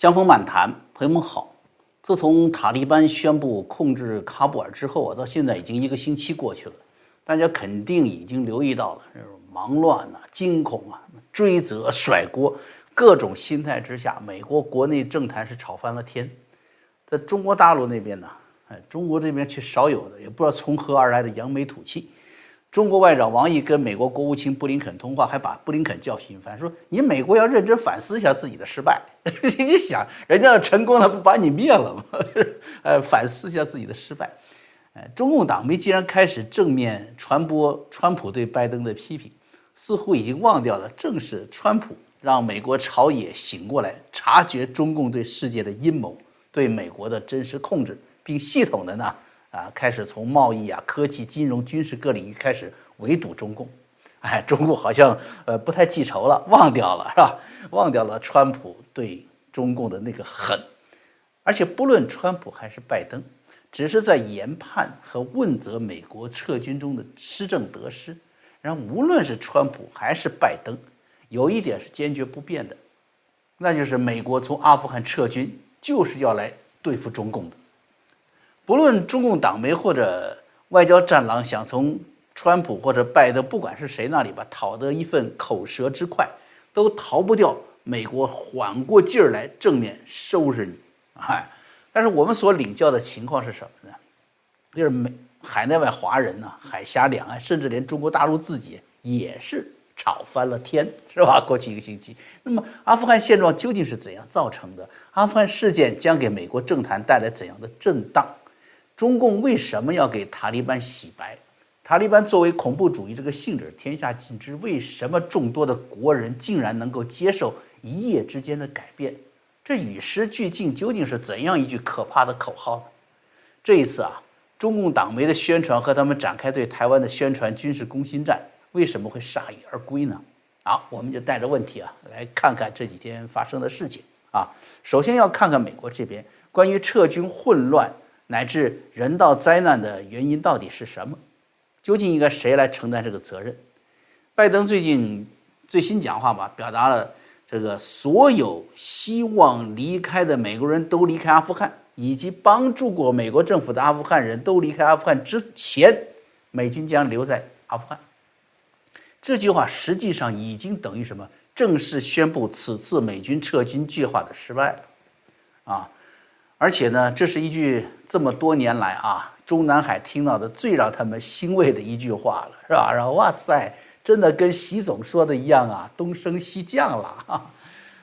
江峰漫谈，朋友们好。自从塔利班宣布控制喀布尔之后啊，到现在已经一个星期过去了，大家肯定已经留意到了这种忙乱啊、惊恐啊、追责、甩锅各种心态之下，美国国内政坛是吵翻了天。在中国大陆那边呢，哎，中国这边却少有的，也不知道从何而来的扬眉吐气。中国外长王毅跟美国国务卿布林肯通话，还把布林肯教训一番，说：“你美国要认真反思一下自己的失败。你就想，人家要成功了，不把你灭了吗？呃，反思一下自己的失败。呃，中共党媒既然开始正面传播川普对拜登的批评，似乎已经忘掉了，正是川普让美国朝野醒过来，察觉中共对世界的阴谋，对美国的真实控制，并系统的呢。”啊，开始从贸易啊、科技、金融、军事各领域开始围堵中共，哎，中共好像呃不太记仇了，忘掉了是吧？忘掉了川普对中共的那个狠，而且不论川普还是拜登，只是在研判和问责美国撤军中的施政得失。然后无论是川普还是拜登，有一点是坚决不变的，那就是美国从阿富汗撤军就是要来对付中共的。不论中共党媒或者外交战狼想从川普或者拜登，不管是谁那里吧，讨得一份口舌之快，都逃不掉美国缓过劲儿来正面收拾你。哎，但是我们所领教的情况是什么呢？就是美海内外华人呢，海峡两岸，甚至连中国大陆自己也是吵翻了天，是吧？过去一个星期，那么阿富汗现状究竟是怎样造成的？阿富汗事件将给美国政坛带来怎样的震荡？中共为什么要给塔利班洗白？塔利班作为恐怖主义这个性质天下尽知，为什么众多的国人竟然能够接受一夜之间的改变？这与时俱进究竟是怎样一句可怕的口号呢？这一次啊，中共党媒的宣传和他们展开对台湾的宣传军事攻心战，为什么会铩羽而归呢？好，我们就带着问题啊，来看看这几天发生的事情啊。首先要看看美国这边关于撤军混乱。乃至人道灾难的原因到底是什么？究竟应该谁来承担这个责任？拜登最近最新讲话吧，表达了这个所有希望离开的美国人都离开阿富汗，以及帮助过美国政府的阿富汗人都离开阿富汗之前，美军将留在阿富汗。这句话实际上已经等于什么？正式宣布此次美军撤军计划的失败了，啊！而且呢，这是一句这么多年来啊，中南海听到的最让他们欣慰的一句话了，是吧？然后哇塞，真的跟习总说的一样啊，东升西降了啊。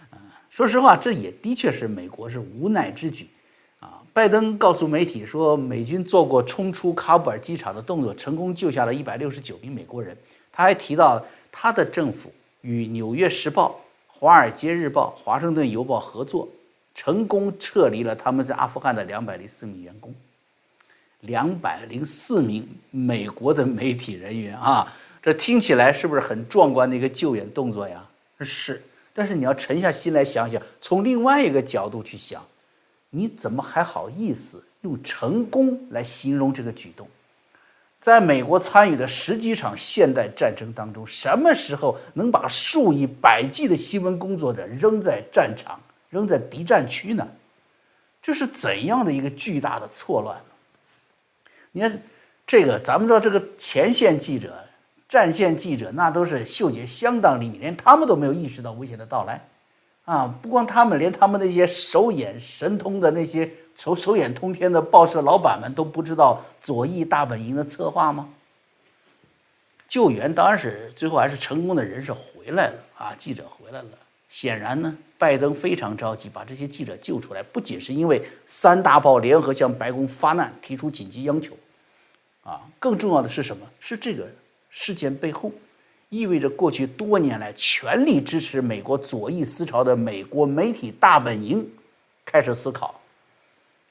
说实话，这也的确是美国是无奈之举啊。拜登告诉媒体说，美军做过冲出喀布尔机场的动作，成功救下了一百六十九名美国人。他还提到，他的政府与《纽约时报》、《华尔街日报》、《华盛顿邮报》合作。成功撤离了他们在阿富汗的两百零四名员工，两百零四名美国的媒体人员啊，这听起来是不是很壮观的一个救援动作呀？是，但是你要沉下心来想想，从另外一个角度去想，你怎么还好意思用成功来形容这个举动？在美国参与的十几场现代战争当中，什么时候能把数以百计的新闻工作者扔在战场？扔在敌占区呢？这是怎样的一个巨大的错乱呢？你看，这个咱们知道，这个前线记者、战线记者，那都是嗅觉相当灵敏，连他们都没有意识到危险的到来啊！不光他们，连他们那些手眼神通的那些手手眼通天的报社老板们都不知道左翼大本营的策划吗？救援当然是最后还是成功的人是回来了啊，记者回来了。显然呢，拜登非常着急把这些记者救出来，不仅是因为三大报联合向白宫发难，提出紧急要求，啊，更重要的是什么？是这个事件背后意味着过去多年来全力支持美国左翼思潮的美国媒体大本营开始思考，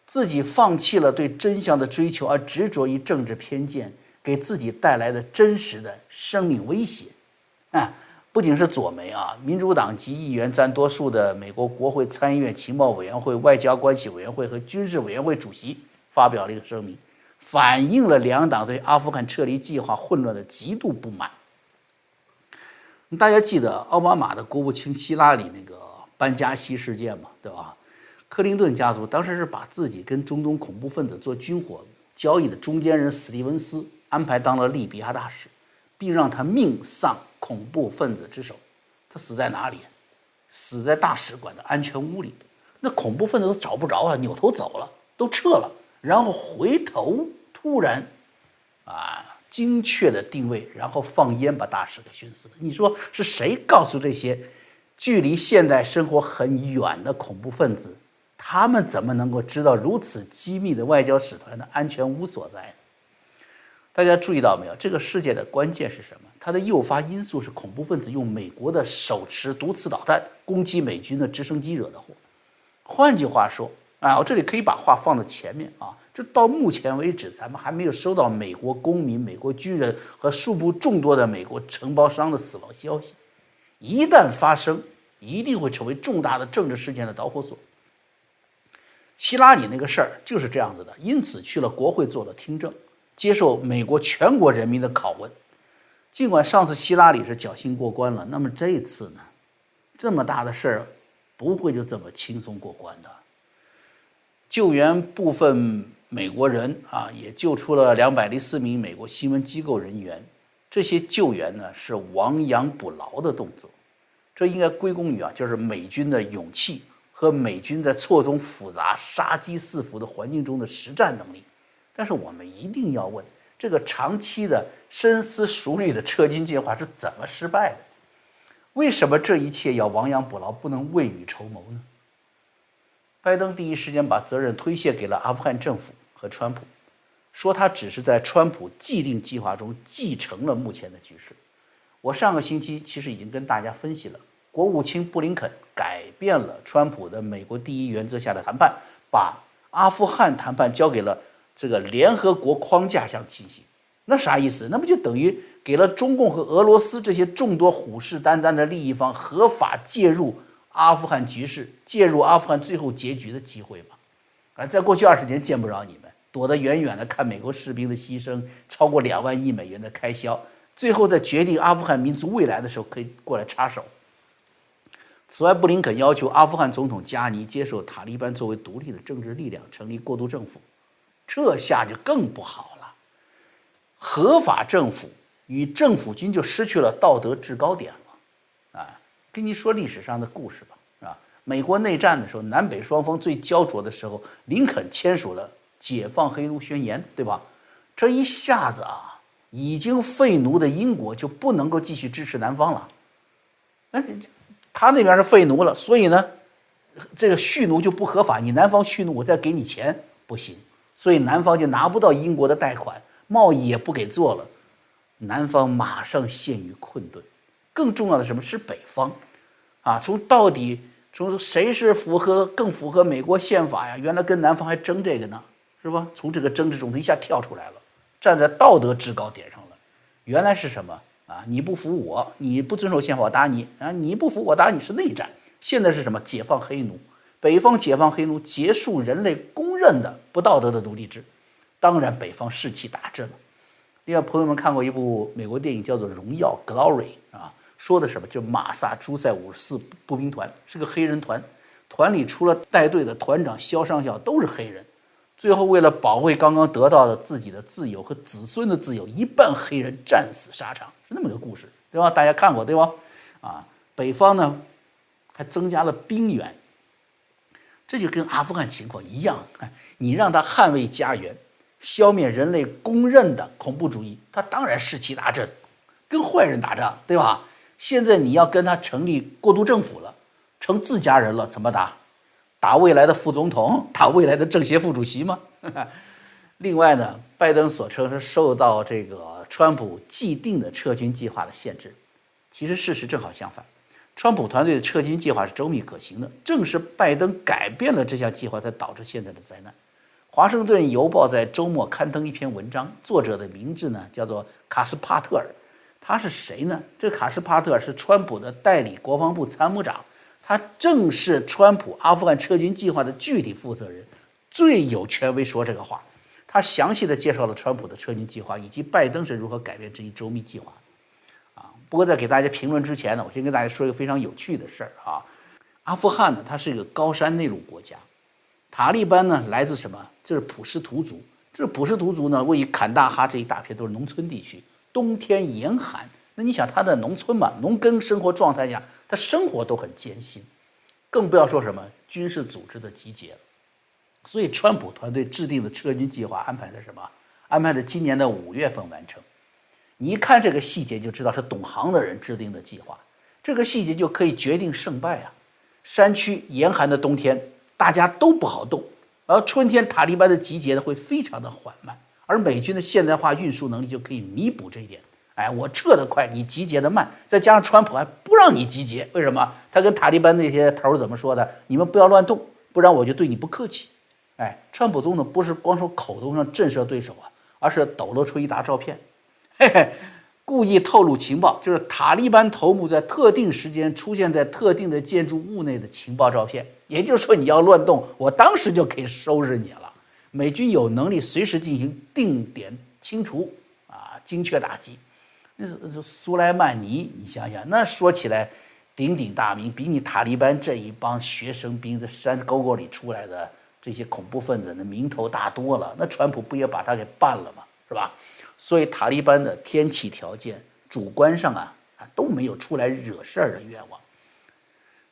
自己放弃了对真相的追求，而执着于政治偏见给自己带来的真实的生命威胁，啊。不仅是左媒啊，民主党籍议员占多数的美国国会参议院情报委员会、外交关系委员会和军事委员会主席发表了一个声明，反映了两党对阿富汗撤离计划混乱的极度不满。大家记得奥巴马的国务卿希拉里那个班加西事件嘛，对吧？克林顿家族当时是把自己跟中东恐怖分子做军火交易的中间人史蒂文斯安排当了利比亚大使，并让他命丧恐怖分子之手。他死在哪里？死在大使馆的安全屋里。那恐怖分子都找不着啊，扭头走了，都撤了，然后回头突然，啊，精确的定位，然后放烟把大使给熏死了。你说是谁告诉这些距离现代生活很远的恐怖分子？他们怎么能够知道如此机密的外交使团的安全屋所在呢？大家注意到没有？这个事件的关键是什么？它的诱发因素是恐怖分子用美国的手持毒刺导弹攻击美军的直升机惹的祸。换句话说，啊，我这里可以把话放到前面啊，就到目前为止，咱们还没有收到美国公民、美国军人和数不众多的美国承包商的死亡消息。一旦发生，一定会成为重大的政治事件的导火索。希拉里那个事儿就是这样子的，因此去了国会做了听证，接受美国全国人民的拷问。尽管上次希拉里是侥幸过关了，那么这一次呢，这么大的事儿不会就这么轻松过关的。救援部分美国人啊，也救出了两百零四名美国新闻机构人员。这些救援呢是亡羊补牢的动作，这应该归功于啊，就是美军的勇气。和美军在错综复杂、杀机四伏的环境中的实战能力，但是我们一定要问：这个长期的深思熟虑的撤军计划是怎么失败的？为什么这一切要亡羊补牢，不能未雨绸缪呢？拜登第一时间把责任推卸给了阿富汗政府和川普，说他只是在川普既定计划中继承了目前的局势。我上个星期其实已经跟大家分析了。国务卿布林肯改变了川普的“美国第一”原则下的谈判，把阿富汗谈判交给了这个联合国框架上进行。那啥意思？那不就等于给了中共和俄罗斯这些众多虎视眈眈的利益方合法介入阿富汗局势、介入阿富汗最后结局的机会吗？啊，在过去二十年见不着你们，躲得远远的看美国士兵的牺牲，超过两万亿美元的开销，最后在决定阿富汗民族未来的时候可以过来插手。此外，布林肯要求阿富汗总统加尼接受塔利班作为独立的政治力量，成立过渡政府，这下就更不好了。合法政府与政府军就失去了道德制高点了。啊，跟你说历史上的故事吧，啊，美国内战的时候，南北双方最焦灼的时候，林肯签署了解放黑奴宣言，对吧？这一下子啊，已经废奴的英国就不能够继续支持南方了。那。他那边是废奴了，所以呢，这个蓄奴就不合法。你南方蓄奴，我再给你钱不行，所以南方就拿不到英国的贷款，贸易也不给做了，南方马上陷于困顿。更重要的什么是北方，啊，从到底从谁是符合更符合美国宪法呀？原来跟南方还争这个呢，是吧？从这个争执中他一下跳出来了，站在道德制高点上了。原来是什么？啊！你不服我，你不遵守宪法，我打你啊！你不服我打你是内战。现在是什么？解放黑奴，北方解放黑奴，结束人类公认的不道德的奴隶制。当然，北方士气大振了。另外，朋友们看过一部美国电影，叫做《荣耀》（Glory） 啊，说的什么？就马萨诸塞五十四步兵团是个黑人团，团里除了带队的团长肖上校都是黑人。最后，为了保卫刚刚得到的自己的自由和子孙的自由，一半黑人战死沙场。是那么个故事，对吧？大家看过对吧？啊，北方呢还增加了兵员，这就跟阿富汗情况一样。你让他捍卫家园，消灭人类公认的恐怖主义，他当然士气大振，跟坏人打仗，对吧？现在你要跟他成立过渡政府了，成自家人了，怎么打？打未来的副总统，打未来的政协副主席吗？另外呢，拜登所称是受到这个。川普既定的撤军计划的限制，其实事实正好相反。川普团队的撤军计划是周密可行的，正是拜登改变了这项计划，才导致现在的灾难。华盛顿邮报在周末刊登一篇文章，作者的名字呢叫做卡斯帕特尔。他是谁呢？这卡斯帕特尔是川普的代理国防部参谋长，他正是川普阿富汗撤军计划的具体负责人，最有权威说这个话。他详细的介绍了川普的撤军计划以及拜登是如何改变这一周密计划，不过在给大家评论之前呢，我先跟大家说一个非常有趣的事儿啊，阿富汗呢，它是一个高山内陆国家，塔利班呢来自什么？这是普什图族。这是普什图族呢，位于坎大哈这一大片都是农村地区，冬天严寒。那你想他在农村嘛，农耕生活状态下，他生活都很艰辛，更不要说什么军事组织的集结。所以，川普团队制定的撤军计划安排的什么？安排的今年的五月份完成。你一看这个细节就知道是懂行的人制定的计划。这个细节就可以决定胜败啊！山区严寒的冬天，大家都不好动；而春天塔利班的集结呢，会非常的缓慢。而美军的现代化运输能力就可以弥补这一点。哎，我撤得快，你集结的慢，再加上川普还不让你集结，为什么？他跟塔利班那些头儿怎么说的？你们不要乱动，不然我就对你不客气。哎，川普总统不是光说口头上震慑对手啊，而是抖露出一沓照片，嘿嘿，故意透露情报，就是塔利班头目在特定时间出现在特定的建筑物内的情报照片。也就是说，你要乱动，我当时就可以收拾你了。美军有能力随时进行定点清除啊，精确打击。那苏莱曼尼，你想想，那说起来鼎鼎大名，比你塔利班这一帮学生兵在山沟沟里出来的这些恐怖分子那名头大多了。那川普不也把他给办了吗？是吧？所以塔利班的天气条件主观上啊啊都没有出来惹事儿的愿望。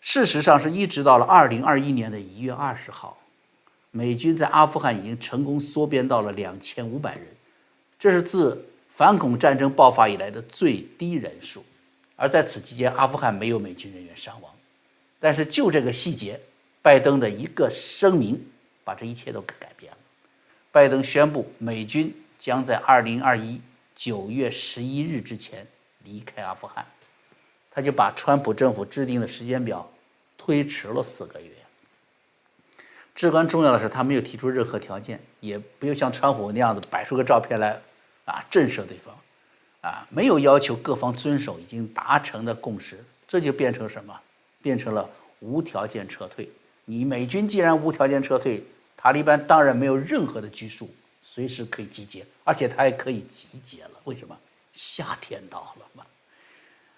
事实上是一直到了二零二一年的一月二十号，美军在阿富汗已经成功缩编到了两千五百人，这是自。反恐战争爆发以来的最低人数，而在此期间，阿富汗没有美军人员伤亡。但是就这个细节，拜登的一个声明把这一切都改变了。拜登宣布，美军将在二零二一九月十一日之前离开阿富汗，他就把川普政府制定的时间表推迟了四个月。至关重要的是，他没有提出任何条件，也不用像川普那样子摆出个照片来。啊，震慑对方，啊，没有要求各方遵守已经达成的共识，这就变成什么？变成了无条件撤退。你美军既然无条件撤退，塔利班当然没有任何的拘束，随时可以集结，而且他也可以集结了。为什么？夏天到了嘛，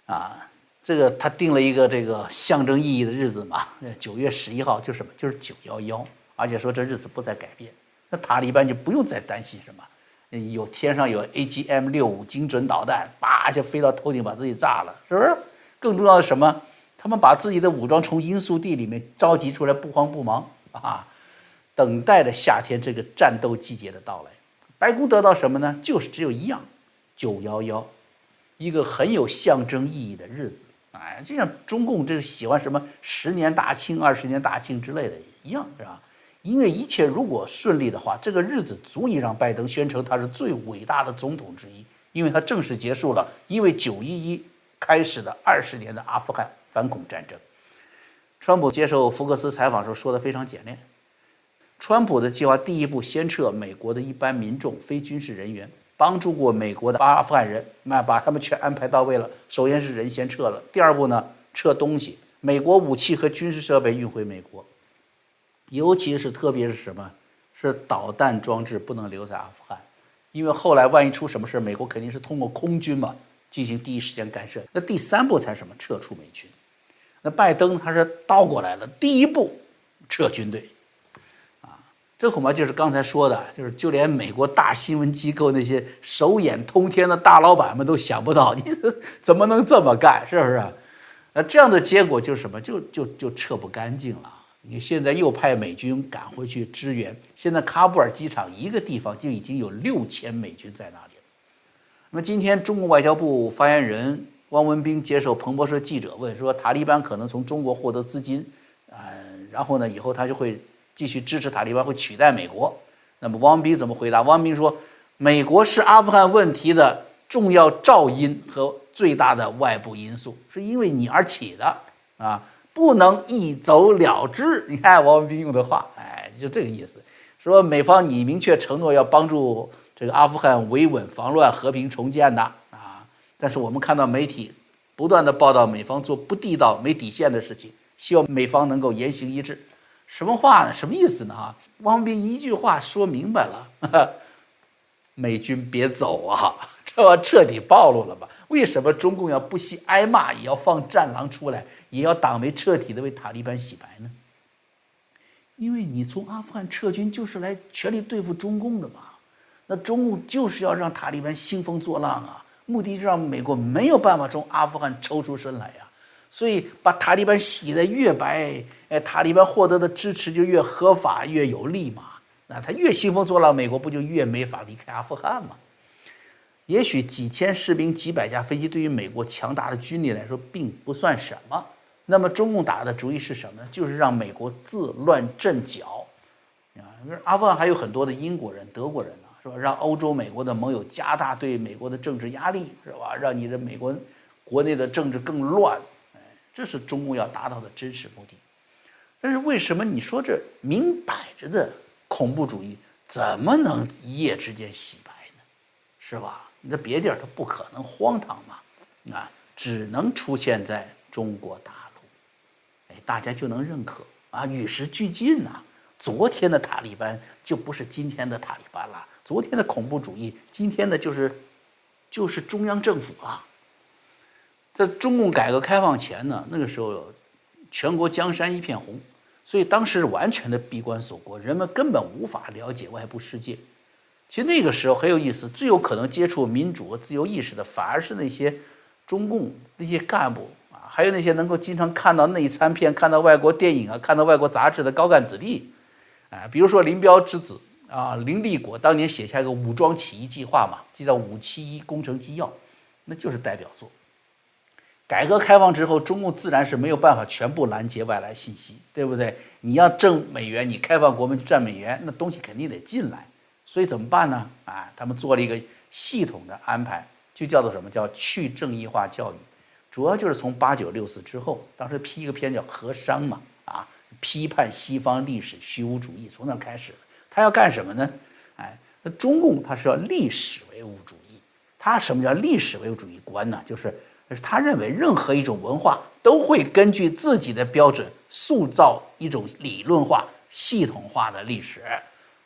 啊，这个他定了一个这个象征意义的日子嘛，九月十一号就是什么？就是九幺幺，而且说这日子不再改变，那塔利班就不用再担心什么。有天上有 AGM 六五精准导弹，叭就飞到头顶把自己炸了，是不是？更重要的什么？他们把自己的武装从罂粟地里面召集出来，不慌不忙啊，等待着夏天这个战斗季节的到来。白宫得到什么呢？就是只有一样，九幺幺，一个很有象征意义的日子。哎，就像中共这个喜欢什么十年大庆、二十年大庆之类的一样，是吧？因为一切如果顺利的话，这个日子足以让拜登宣称他是最伟大的总统之一，因为他正式结束了因为九一一开始的二十年的阿富汗反恐战争。川普接受福克斯采访时候说的非常简练，川普的计划第一步先撤美国的一般民众、非军事人员，帮助过美国的阿富汗人，那把他们全安排到位了。首先是人先撤了，第二步呢，撤东西，美国武器和军事设备运回美国。尤其是特别是什么，是导弹装置不能留在阿富汗，因为后来万一出什么事美国肯定是通过空军嘛进行第一时间干涉。那第三步才什么？撤出美军。那拜登他是倒过来了，第一步撤军队，这恐怕就是刚才说的，就是就连美国大新闻机构那些手眼通天的大老板们都想不到，你 怎么能这么干？是不是？那这样的结果就是什么？就就就撤不干净了。你现在又派美军赶回去支援，现在喀布尔机场一个地方就已经有六千美军在那里了。那么今天中国外交部发言人汪文斌接受彭博社记者问说，塔利班可能从中国获得资金，啊，然后呢，以后他就会继续支持塔利班，会取代美国。那么汪文斌怎么回答？汪文斌说，美国是阿富汗问题的重要噪音和最大的外部因素，是因为你而起的啊。不能一走了之。你看王文斌用的话，哎，就这个意思。说美方你明确承诺要帮助这个阿富汗维稳、防乱、和平重建的啊，但是我们看到媒体不断的报道美方做不地道、没底线的事情，希望美方能够言行一致。什么话呢？什么意思呢？哈，王文斌一句话说明白了：美军别走啊，这吧？彻底暴露了吧？为什么中共要不惜挨骂也要放战狼出来？也要党媒彻底的为塔利班洗白呢？因为你从阿富汗撤军就是来全力对付中共的嘛，那中共就是要让塔利班兴风作浪啊，目的是让美国没有办法从阿富汗抽出身来呀。所以把塔利班洗得越白，哎，塔利班获得的支持就越合法越有利嘛。那他越兴风作浪，美国不就越没法离开阿富汗吗？也许几千士兵、几百架飞机对于美国强大的军力来说并不算什么。那么中共打的主意是什么呢？就是让美国自乱阵脚。啊，阿富汗还有很多的英国人、德国人呢，是吧？让欧洲、美国的盟友加大对美国的政治压力，是吧？让你的美国国内的政治更乱。这是中共要达到的真实目的，但是为什么你说这明摆着的恐怖主义怎么能一夜之间洗白呢？是吧？你在别地儿它不可能荒唐嘛，啊，只能出现在中国大陆，哎，大家就能认可啊，与时俱进呐。昨天的塔利班就不是今天的塔利班了，昨天的恐怖主义，今天的就是就是中央政府了。在中共改革开放前呢，那个时候全国江山一片红，所以当时是完全的闭关锁国，人们根本无法了解外部世界。其实那个时候很有意思，最有可能接触民主和自由意识的，反而是那些中共那些干部啊，还有那些能够经常看到内参片、看到外国电影啊、看到外国杂志的高干子弟，啊，比如说林彪之子啊林立果，当年写下一个武装起义计划嘛，就叫《五七一工程纪要》，那就是代表作。改革开放之后，中共自然是没有办法全部拦截外来信息，对不对？你要挣美元，你开放国门去赚美元，那东西肯定得进来。所以怎么办呢？啊，他们做了一个系统的安排，就叫做什么叫去正义化教育，主要就是从八九六四之后，当时批一个片叫《和商》嘛，啊，批判西方历史虚无主义，从那开始的。他要干什么呢？哎，那中共他是要历史唯物主义，他什么叫历史唯物主义观呢？就是。就是他认为，任何一种文化都会根据自己的标准塑造一种理论化、系统化的历史，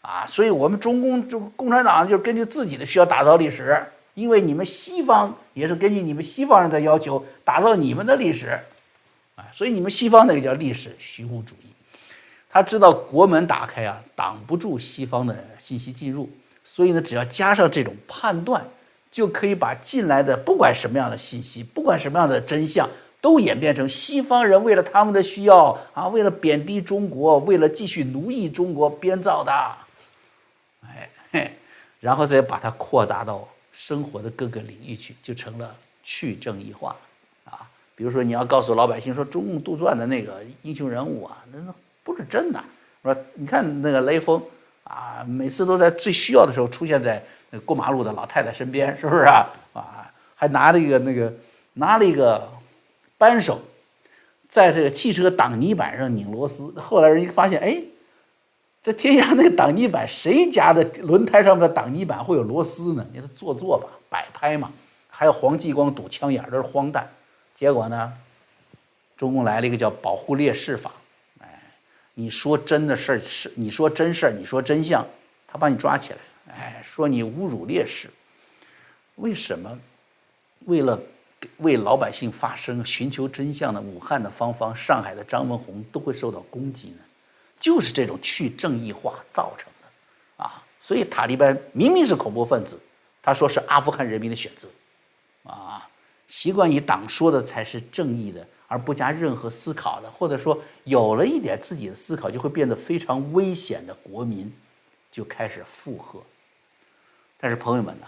啊，所以我们中共就共产党就根据自己的需要打造历史，因为你们西方也是根据你们西方人的要求打造你们的历史，啊，所以你们西方那个叫历史虚无主义。他知道国门打开啊，挡不住西方的信息进入，所以呢，只要加上这种判断。就可以把进来的不管什么样的信息，不管什么样的真相，都演变成西方人为了他们的需要啊，为了贬低中国，为了继续奴役中国编造的，哎嘿，然后再把它扩大到生活的各个领域去，就成了去正义化啊。比如说，你要告诉老百姓说，中共杜撰的那个英雄人物啊，那那不是真的。说你看那个雷锋啊，每次都在最需要的时候出现在。那过马路的老太太身边是不是啊？啊，还拿了一个那个拿了一个扳手，在这个汽车挡泥板上拧螺丝。后来人一发现，哎，这天下那个挡泥板谁家的轮胎上面的挡泥板会有螺丝呢？你说做作吧，摆拍嘛。还有黄继光堵枪眼，都是荒诞。结果呢，中共来了一个叫保护烈士法。哎，你说真的事儿是，你说真事儿，你说真相，他把你抓起来。哎，说你侮辱烈士，为什么？为了为老百姓发声、寻求真相的武汉的芳芳、上海的张文宏都会受到攻击呢？就是这种去正义化造成的啊！所以塔利班明明是恐怖分子，他说是阿富汗人民的选择啊，习惯于党说的才是正义的，而不加任何思考的，或者说有了一点自己的思考，就会变得非常危险的国民，就开始附和。但是朋友们呢，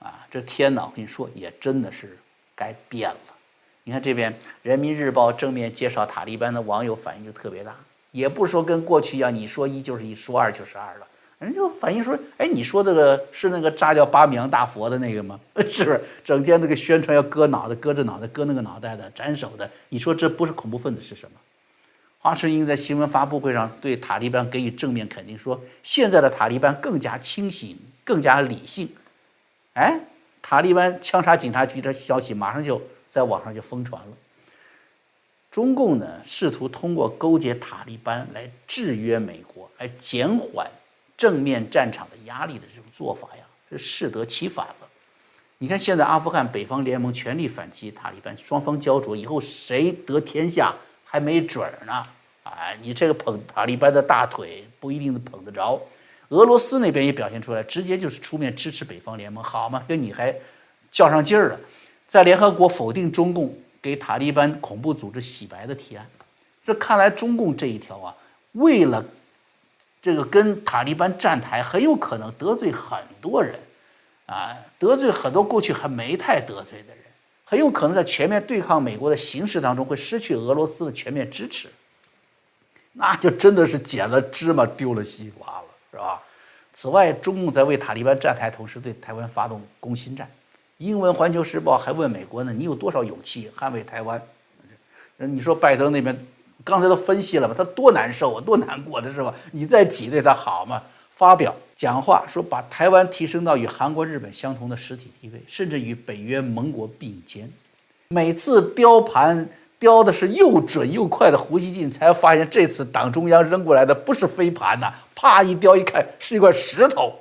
啊，这天呐，我跟你说，也真的是该变了。你看这边《人民日报》正面介绍塔利班的网友反应就特别大，也不说跟过去一样，你说一就是一，说二就是二了，人就反映说，哎，你说这个是那个炸掉巴米扬大佛的那个吗？是不是？整天那个宣传要割脑袋、割这脑袋、割那个脑袋的、斩首的，你说这不是恐怖分子是什么？华春莹在新闻发布会上对塔利班给予正面肯定，说现在的塔利班更加清醒。更加理性，哎，塔利班枪杀警察局的消息马上就在网上就疯传了。中共呢试图通过勾结塔利班来制约美国，来减缓正面战场的压力的这种做法呀，是适得其反了。你看现在阿富汗北方联盟全力反击塔利班，双方焦灼，以后谁得天下还没准呢。啊，你这个捧塔利班的大腿不一定捧得着。俄罗斯那边也表现出来，直接就是出面支持北方联盟，好嘛，跟你还较上劲儿了，在联合国否定中共给塔利班恐怖组织洗白的提案。这看来中共这一条啊，为了这个跟塔利班站台，很有可能得罪很多人啊，得罪很多过去还没太得罪的人，很有可能在全面对抗美国的形势当中会失去俄罗斯的全面支持。那就真的是捡了芝麻丢了西瓜了，是吧？此外，中共在为塔利班站台，同时对台湾发动攻心战。英文《环球时报》还问美国呢：“你有多少勇气捍卫台湾？”你说拜登那边刚才都分析了吧？他多难受啊，多难过的是吧？你再挤兑他好吗？发表讲话说，把台湾提升到与韩国、日本相同的实体地位，甚至与北约盟国并肩。每次雕盘。雕的是又准又快的胡锡进，才发现这次党中央扔过来的不是飞盘呐，啪一雕一看是一块石头，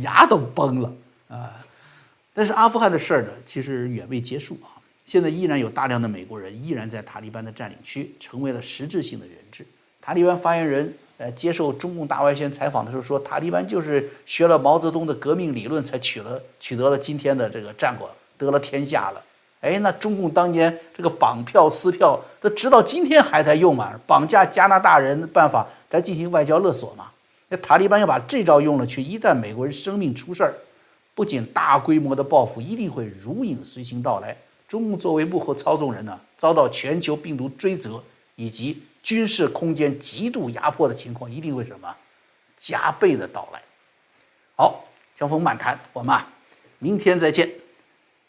牙都崩了啊！但是阿富汗的事儿呢，其实远未结束啊，现在依然有大量的美国人依然在塔利班的占领区，成为了实质性的人质。塔利班发言人呃接受中共大外宣采访的时候说，塔利班就是学了毛泽东的革命理论，才取了取得了今天的这个战果，得了天下了。哎，那中共当年这个绑票撕票，这直到今天还在用嘛？绑架加拿大人的办法在进行外交勒索嘛？那塔利班要把这招用了去，一旦美国人生命出事儿，不仅大规模的报复一定会如影随形到来，中共作为幕后操纵人呢，遭到全球病毒追责以及军事空间极度压迫的情况一定会什么加倍的到来。好，江峰漫谈，我们啊，明天再见。